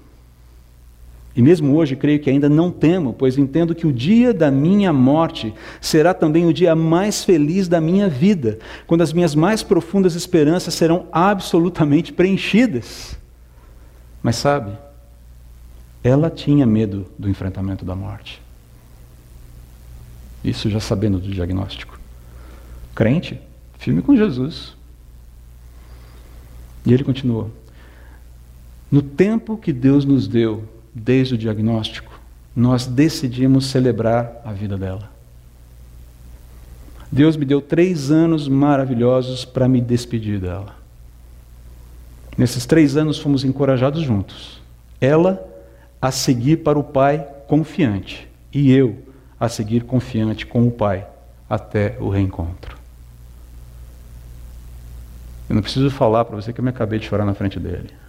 A: E mesmo hoje creio que ainda não temo, pois entendo que o dia da minha morte será também o dia mais feliz da minha vida, quando as minhas mais profundas esperanças serão absolutamente preenchidas. Mas sabe, ela tinha medo do enfrentamento da morte. Isso já sabendo do diagnóstico. Crente, firme com Jesus. E ele continuou: no tempo que Deus nos deu, desde o diagnóstico, nós decidimos celebrar a vida dela. Deus me deu três anos maravilhosos para me despedir dela. Nesses três anos fomos encorajados juntos. Ela a seguir para o Pai confiante e eu a seguir confiante com o Pai até o reencontro. Eu não preciso falar para você que eu me acabei de chorar na frente dele.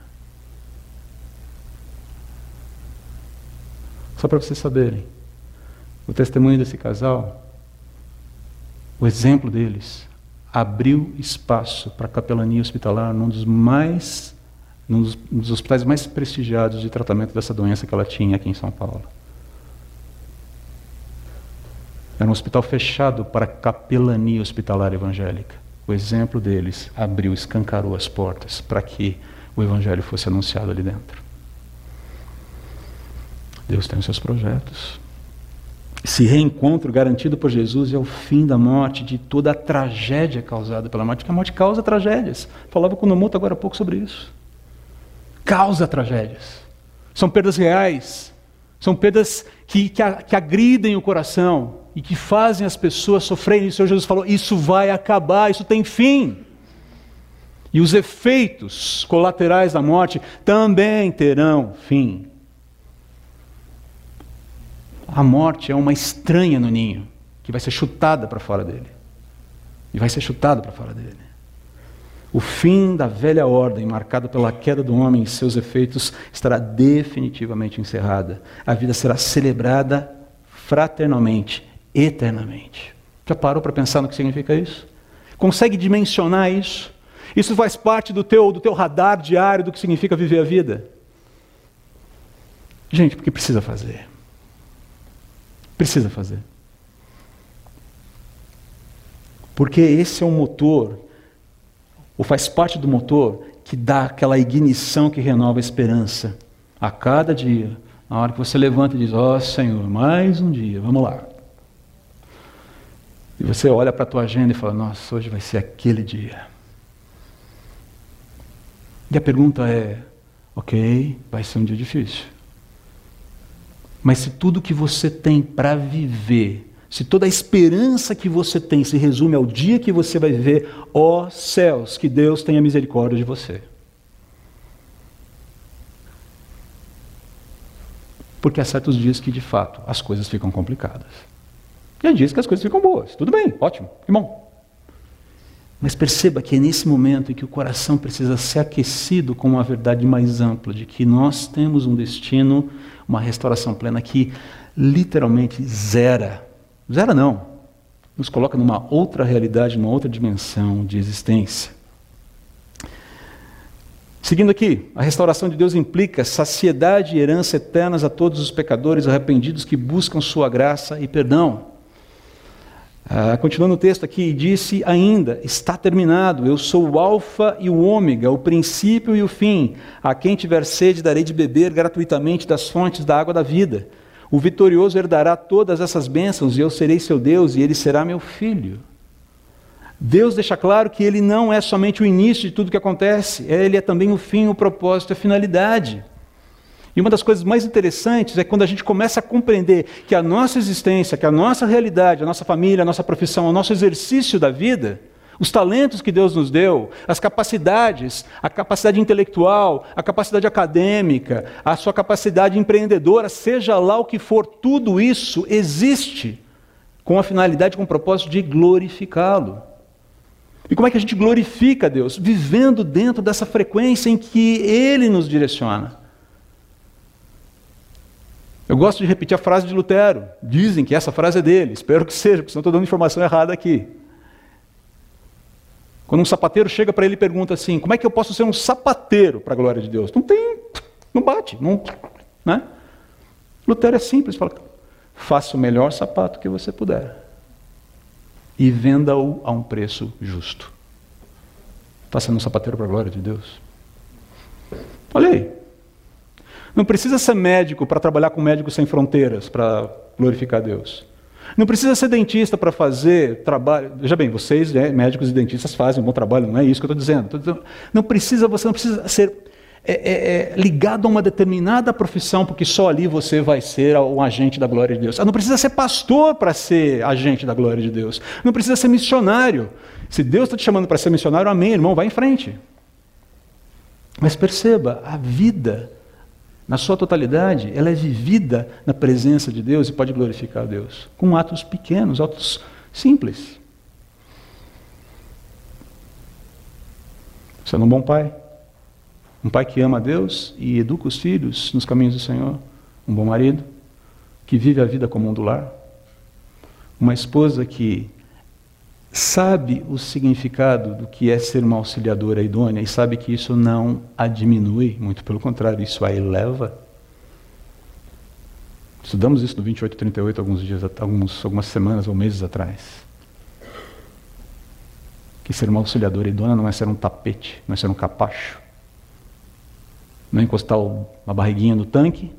A: Só para vocês saberem. O testemunho desse casal, o exemplo deles, abriu espaço para a capelania hospitalar num dos mais num um dos hospitais mais prestigiados de tratamento dessa doença que ela tinha aqui em São Paulo. Era um hospital fechado para capelania hospitalar evangélica. O exemplo deles abriu, escancarou as portas para que o evangelho fosse anunciado ali dentro. Deus tem os seus projetos. Esse reencontro garantido por Jesus é o fim da morte, de toda a tragédia causada pela morte, porque a morte causa tragédias. Falava com o Nomoto agora há pouco sobre isso. Causa tragédias. São perdas reais. São perdas que, que, que agridem o coração e que fazem as pessoas sofrerem. E o Senhor Jesus falou: Isso vai acabar, isso tem fim. E os efeitos colaterais da morte também terão fim. A morte é uma estranha no ninho, que vai ser chutada para fora dele. E vai ser chutada para fora dele. O fim da velha ordem, marcada pela queda do homem e seus efeitos, estará definitivamente encerrada. A vida será celebrada fraternalmente, eternamente. Já parou para pensar no que significa isso? Consegue dimensionar isso? Isso faz parte do teu, do teu radar diário do que significa viver a vida? Gente, porque precisa fazer. Precisa fazer. Porque esse é o motor ou faz parte do motor que dá aquela ignição que renova a esperança a cada dia. Na hora que você levanta e diz: Ó oh, Senhor, mais um dia, vamos lá. E você olha para a tua agenda e fala: Nossa, hoje vai ser aquele dia. E a pergunta é: Ok, vai ser um dia difícil. Mas se tudo que você tem para viver se toda a esperança que você tem se resume ao dia que você vai viver, ó céus, que Deus tenha misericórdia de você. Porque há certos dias que, de fato, as coisas ficam complicadas. E há dias que as coisas ficam boas. Tudo bem, ótimo, que bom. Mas perceba que é nesse momento em que o coração precisa ser aquecido com uma verdade mais ampla, de que nós temos um destino, uma restauração plena que literalmente zera Zera não. Nos coloca numa outra realidade, numa outra dimensão de existência. Seguindo aqui, a restauração de Deus implica saciedade e herança eternas a todos os pecadores arrependidos que buscam sua graça e perdão. Ah, continuando o texto aqui, disse ainda: Está terminado, eu sou o Alfa e o Ômega, o princípio e o fim. A quem tiver sede, darei de beber gratuitamente das fontes da água da vida. O vitorioso herdará todas essas bênçãos, e eu serei seu Deus, e ele será meu filho. Deus deixa claro que ele não é somente o início de tudo que acontece, ele é também o fim, o propósito, a finalidade. E uma das coisas mais interessantes é quando a gente começa a compreender que a nossa existência, que a nossa realidade, a nossa família, a nossa profissão, o nosso exercício da vida, os talentos que Deus nos deu, as capacidades, a capacidade intelectual, a capacidade acadêmica, a sua capacidade empreendedora, seja lá o que for, tudo isso existe com a finalidade, com o propósito de glorificá-lo. E como é que a gente glorifica Deus? Vivendo dentro dessa frequência em que Ele nos direciona. Eu gosto de repetir a frase de Lutero. Dizem que essa frase é dele. Espero que seja, porque senão estou dando informação errada aqui. Quando um sapateiro chega para ele e pergunta assim: como é que eu posso ser um sapateiro para a glória de Deus? Não tem, não bate, não, né? Lutero é simples, fala: faça o melhor sapato que você puder e venda-o a um preço justo. Está sendo um sapateiro para a glória de Deus? Olha aí. Não precisa ser médico para trabalhar com médicos sem fronteiras para glorificar Deus. Não precisa ser dentista para fazer trabalho. Veja bem, vocês, né, médicos e dentistas, fazem um bom trabalho, não é isso que eu estou dizendo. Não precisa, você não precisa ser é, é, é, ligado a uma determinada profissão, porque só ali você vai ser um agente da glória de Deus. Ah, não precisa ser pastor para ser agente da glória de Deus. Não precisa ser missionário. Se Deus está te chamando para ser missionário, amém, irmão, vai em frente. Mas perceba, a vida na sua totalidade, ela é vivida na presença de Deus e pode glorificar a Deus, com atos pequenos, atos simples. Sendo um bom pai, um pai que ama a Deus e educa os filhos nos caminhos do Senhor, um bom marido, que vive a vida como um do lar, uma esposa que sabe o significado do que é ser uma auxiliadora idônea e sabe que isso não a diminui, muito pelo contrário, isso a eleva. Estudamos isso no 2838 alguns dias, alguns, algumas semanas ou meses atrás. Que ser uma auxiliadora idônea não é ser um tapete, não é ser um capacho. Não é encostar uma barriguinha no tanque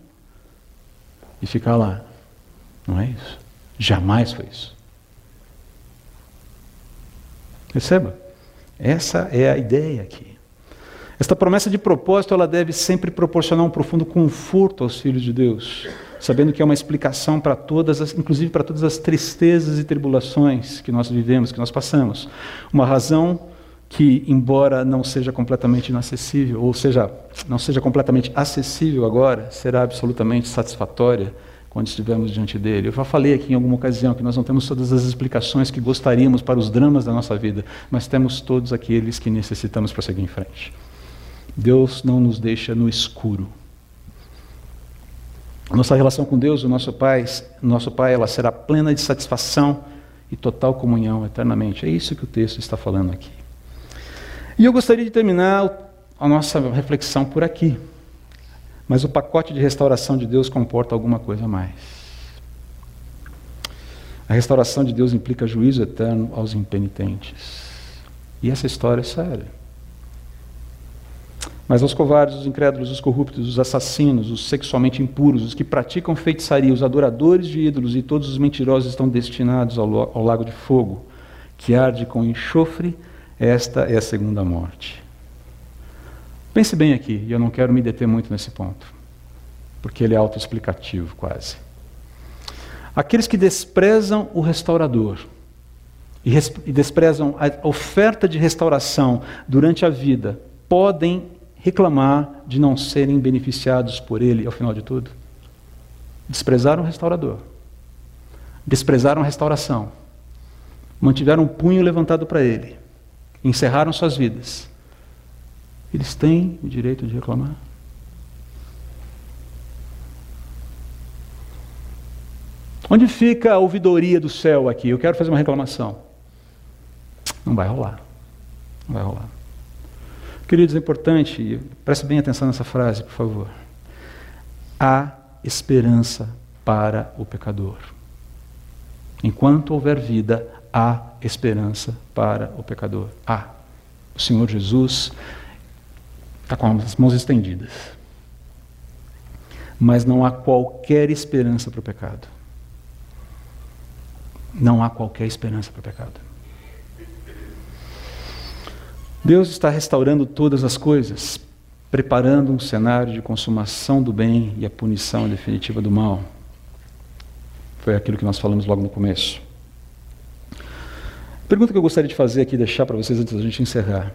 A: e ficar lá. Não é isso. Jamais foi isso. Perceba? Essa é a ideia aqui. Esta promessa de propósito ela deve sempre proporcionar um profundo conforto aos filhos de Deus, sabendo que é uma explicação para todas, as, inclusive para todas as tristezas e tribulações que nós vivemos, que nós passamos. Uma razão que, embora não seja completamente inacessível, ou seja, não seja completamente acessível agora, será absolutamente satisfatória quando estivermos diante dele. Eu já falei aqui em alguma ocasião que nós não temos todas as explicações que gostaríamos para os dramas da nossa vida, mas temos todos aqueles que necessitamos para seguir em frente. Deus não nos deixa no escuro. Nossa relação com Deus, o nosso Pai, nosso Pai, ela será plena de satisfação e total comunhão eternamente. É isso que o texto está falando aqui. E eu gostaria de terminar a nossa reflexão por aqui. Mas o pacote de restauração de Deus comporta alguma coisa a mais. A restauração de Deus implica juízo eterno aos impenitentes. E essa história é séria. Mas aos covardes, os incrédulos, os corruptos, os assassinos, os sexualmente impuros, os que praticam feitiçaria, os adoradores de ídolos e todos os mentirosos estão destinados ao, ao lago de fogo, que arde com enxofre. Esta é a segunda morte. Pense bem aqui, e eu não quero me deter muito nesse ponto, porque ele é autoexplicativo quase. Aqueles que desprezam o restaurador e, desprezam a oferta de restauração durante a vida podem reclamar de não serem beneficiados por ele ao final de tudo. Desprezaram o restaurador, desprezaram a restauração, mantiveram o punho levantado para ele, encerraram suas vidas eles têm o direito de reclamar. Onde fica a ouvidoria do céu aqui? Eu quero fazer uma reclamação. Não vai rolar. Não vai rolar. Queridos, é importante, preste bem atenção nessa frase, por favor. Há esperança para o pecador. Enquanto houver vida, há esperança para o pecador. Há. O Senhor Jesus Está com as mãos estendidas. Mas não há qualquer esperança para o pecado. Não há qualquer esperança para o pecado. Deus está restaurando todas as coisas, preparando um cenário de consumação do bem e a punição definitiva do mal. Foi aquilo que nós falamos logo no começo. Pergunta que eu gostaria de fazer aqui, deixar para vocês antes da gente encerrar.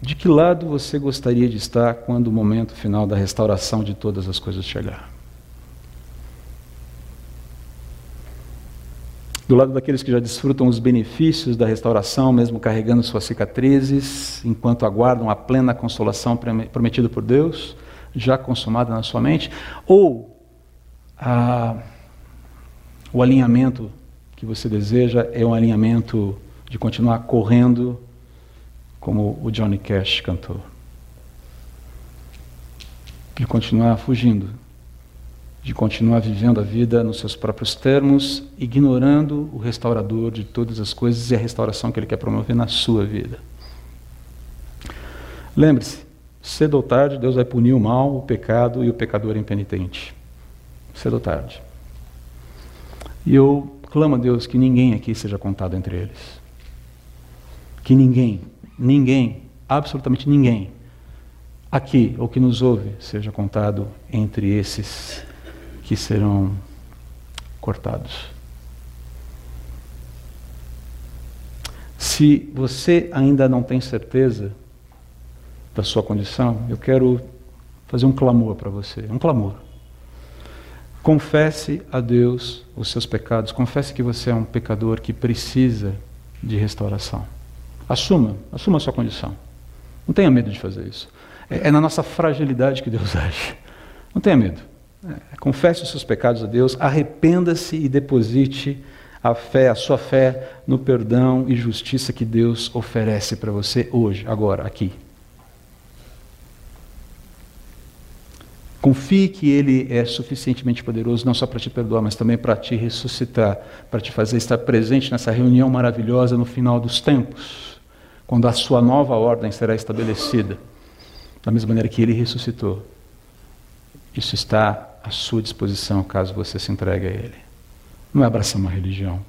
A: De que lado você gostaria de estar quando o momento final da restauração de todas as coisas chegar? Do lado daqueles que já desfrutam os benefícios da restauração, mesmo carregando suas cicatrizes, enquanto aguardam a plena consolação prometida por Deus, já consumada na sua mente? Ou a, o alinhamento que você deseja é um alinhamento de continuar correndo como o Johnny Cash cantou. De continuar fugindo, de continuar vivendo a vida nos seus próprios termos, ignorando o restaurador de todas as coisas e a restauração que ele quer promover na sua vida. Lembre-se, cedo ou tarde Deus vai punir o mal, o pecado e o pecador impenitente. Cedo ou tarde. E eu clamo a Deus que ninguém aqui seja contado entre eles. Que ninguém ninguém, absolutamente ninguém, aqui ou que nos ouve, seja contado entre esses que serão cortados. Se você ainda não tem certeza da sua condição, eu quero fazer um clamor para você, um clamor. Confesse a Deus os seus pecados, confesse que você é um pecador que precisa de restauração. Assuma, assuma a sua condição. Não tenha medo de fazer isso. É, é na nossa fragilidade que Deus age. Não tenha medo. É, confesse os seus pecados a Deus, arrependa-se e deposite a fé, a sua fé no perdão e justiça que Deus oferece para você hoje, agora, aqui. Confie que Ele é suficientemente poderoso, não só para te perdoar, mas também para te ressuscitar, para te fazer estar presente nessa reunião maravilhosa no final dos tempos quando a sua nova ordem será estabelecida, da mesma maneira que ele ressuscitou. Isso está à sua disposição caso você se entregue a ele. Não é abraçar uma religião,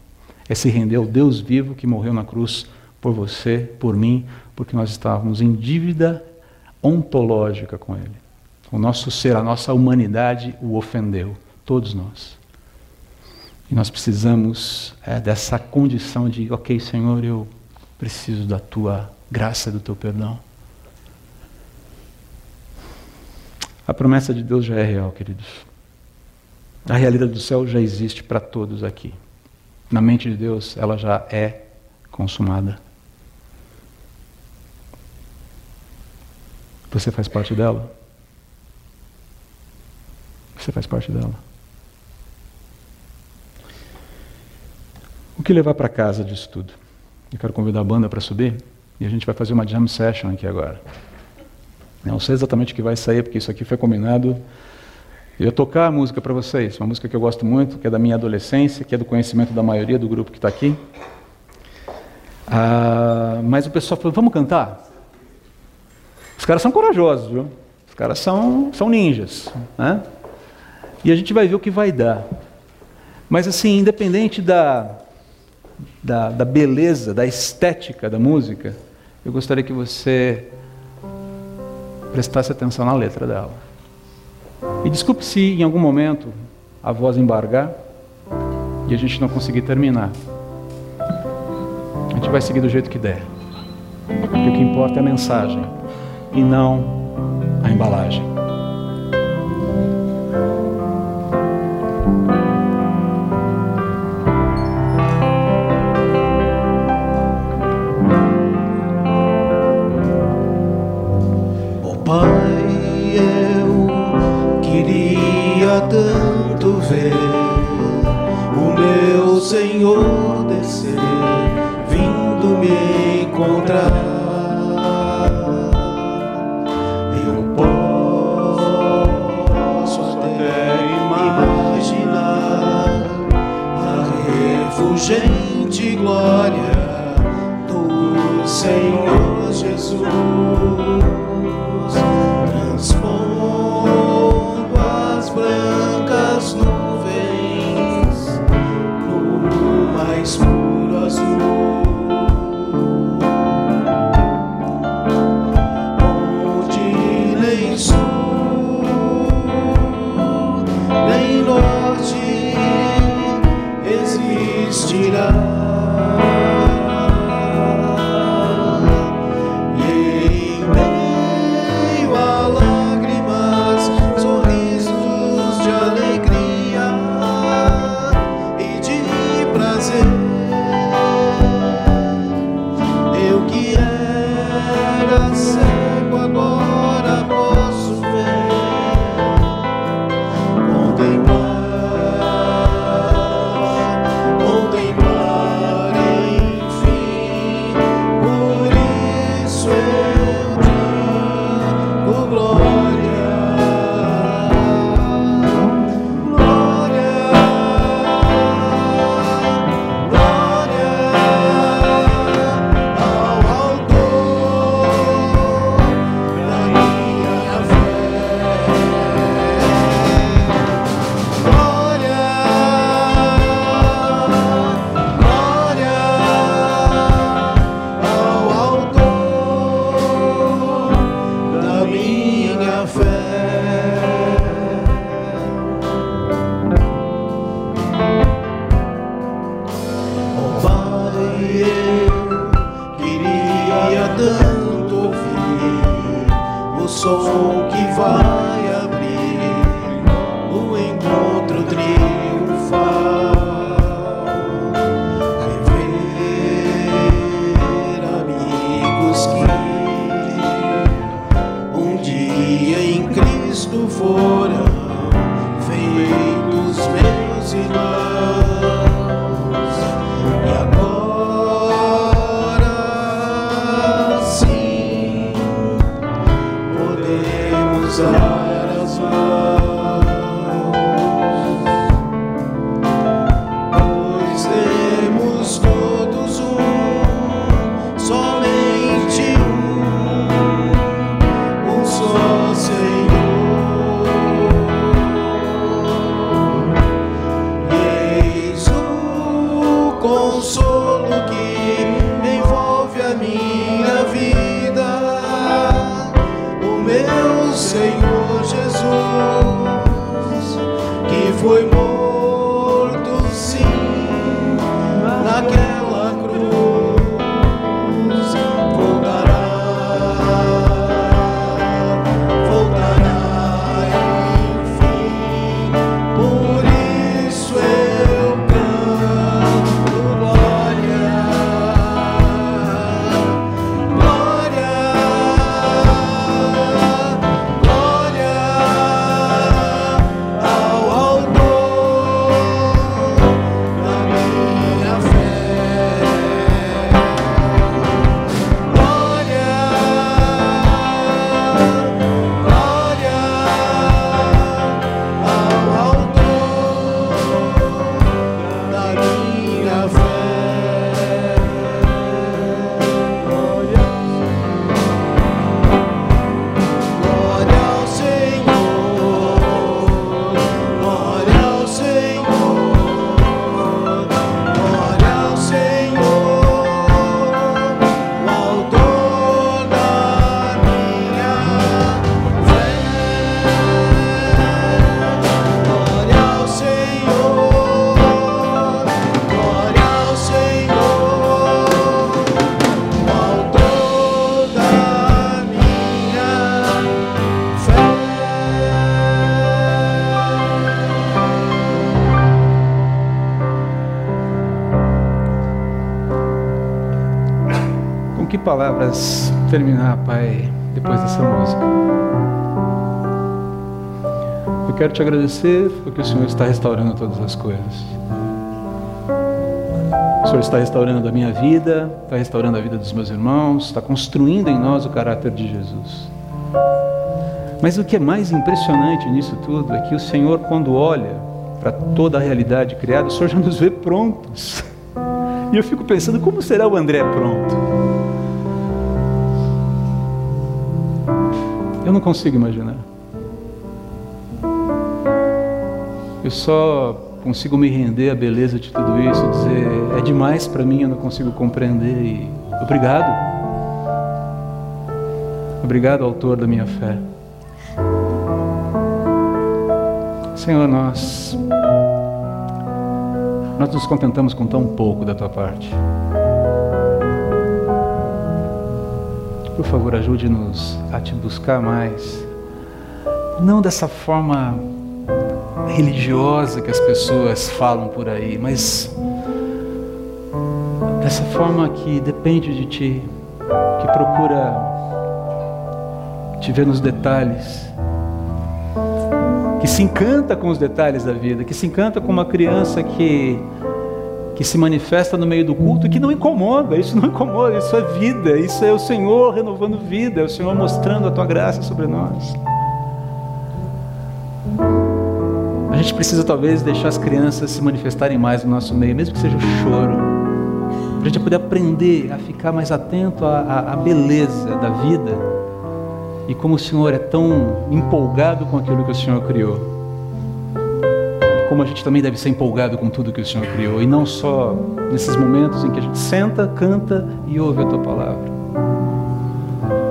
A: é se render ao Deus vivo que morreu na cruz por você, por mim, porque nós estávamos em dívida ontológica com ele. O nosso ser, a nossa humanidade o ofendeu, todos nós. E nós precisamos é, dessa condição de, ok, Senhor, eu Preciso da tua graça, do teu perdão. A promessa de Deus já é real, queridos.
B: A realidade do céu já existe para todos aqui. Na mente de Deus, ela já é consumada. Você faz parte dela? Você faz parte dela. O que levar para casa disso tudo? Eu quero convidar a banda para subir e a gente vai fazer uma jam session aqui agora. Não sei exatamente o que vai sair, porque isso aqui foi combinado. Eu ia tocar a música para vocês, uma música que eu gosto muito, que é da minha adolescência, que é do conhecimento da maioria do grupo que está aqui. Ah, mas o pessoal falou: vamos cantar? Os caras são corajosos, viu? Os caras são, são ninjas. Né? E a gente vai ver o que vai dar. Mas, assim, independente da, da, da beleza, da estética da música, eu gostaria que você prestasse atenção na letra dela. E desculpe se em algum momento a voz embargar e a gente não conseguir terminar. A gente vai seguir do jeito que der. Porque o que importa é a mensagem e não a embalagem.
A: Terminar, Pai, depois dessa música. Eu quero te agradecer porque o Senhor está restaurando todas as coisas. O Senhor está restaurando a minha vida, está restaurando a vida dos meus irmãos, está construindo em nós o caráter de Jesus. Mas o que é mais impressionante nisso tudo é que o Senhor, quando olha para toda a realidade criada, o Senhor já nos vê prontos. E eu fico pensando, como será o André pronto? Eu não consigo imaginar. Eu só consigo me render à beleza de tudo isso e dizer: é demais para mim, eu não consigo compreender. E obrigado. Obrigado, Autor da minha fé. Senhor, nós nós nos contentamos com tão pouco da tua parte. Por favor, ajude-nos a te buscar mais. Não dessa forma religiosa que as pessoas falam por aí, mas dessa forma que depende de ti, que procura te ver nos detalhes, que se encanta com os detalhes da vida, que se encanta com uma criança que que se manifesta no meio do culto e que não incomoda, isso não incomoda, isso é vida, isso é o Senhor renovando vida, é o Senhor mostrando a tua graça sobre nós. A gente precisa talvez deixar as crianças se manifestarem mais no nosso meio, mesmo que seja o choro, para a gente poder aprender a ficar mais atento à, à beleza da vida e como o Senhor é tão empolgado com aquilo que o Senhor criou como a gente também deve ser empolgado com tudo que o Senhor criou, e não só nesses momentos em que a gente senta, canta e ouve a tua palavra.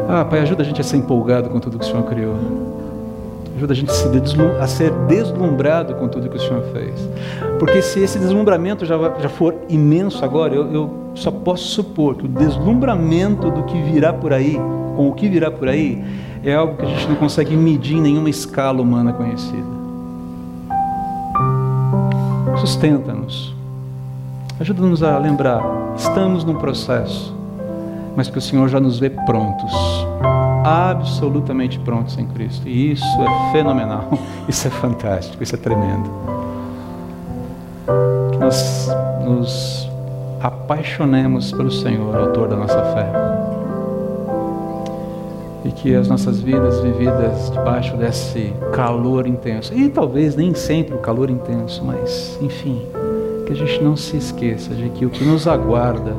A: Ah, Pai, ajuda a gente a ser empolgado com tudo que o Senhor criou. Ajuda a gente a ser deslumbrado com tudo que o Senhor fez. Porque se esse deslumbramento já, for imenso agora, eu só posso supor que o deslumbramento do que virá por aí, com o que virá por aí, é algo que a gente não consegue medir em nenhuma escala humana conhecida. Sustenta-nos. Ajuda-nos a lembrar, estamos num processo, mas que o Senhor já nos vê prontos, absolutamente prontos em Cristo. E isso é fenomenal, isso é fantástico, isso é tremendo. Que nós nos apaixonemos pelo Senhor, autor da nossa fé. Que as nossas vidas vividas debaixo desse calor intenso, e talvez nem sempre o calor intenso, mas enfim, que a gente não se esqueça de que o que nos aguarda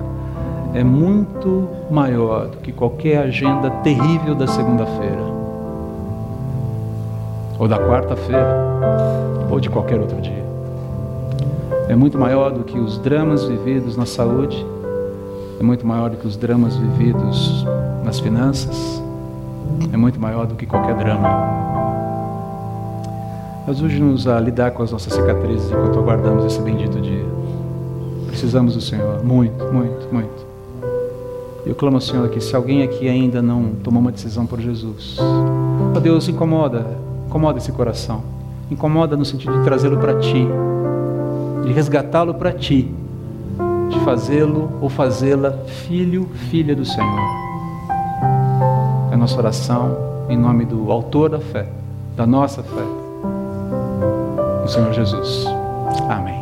A: é muito maior do que qualquer agenda terrível da segunda-feira, ou da quarta-feira, ou de qualquer outro dia. É muito maior do que os dramas vividos na saúde, é muito maior do que os dramas vividos nas finanças, é muito maior do que qualquer drama. Ajude-nos a lidar com as nossas cicatrizes enquanto aguardamos esse bendito dia. Precisamos do Senhor, muito, muito, muito. Eu clamo ao Senhor que se alguém aqui ainda não tomou uma decisão por Jesus, ó Deus, incomoda, incomoda esse coração. Incomoda no sentido de trazê-lo para Ti, de resgatá-lo para Ti, de fazê-lo ou fazê-la filho, filha do Senhor. Nossa oração em nome do Autor da fé, da nossa fé, o Senhor Jesus. Amém.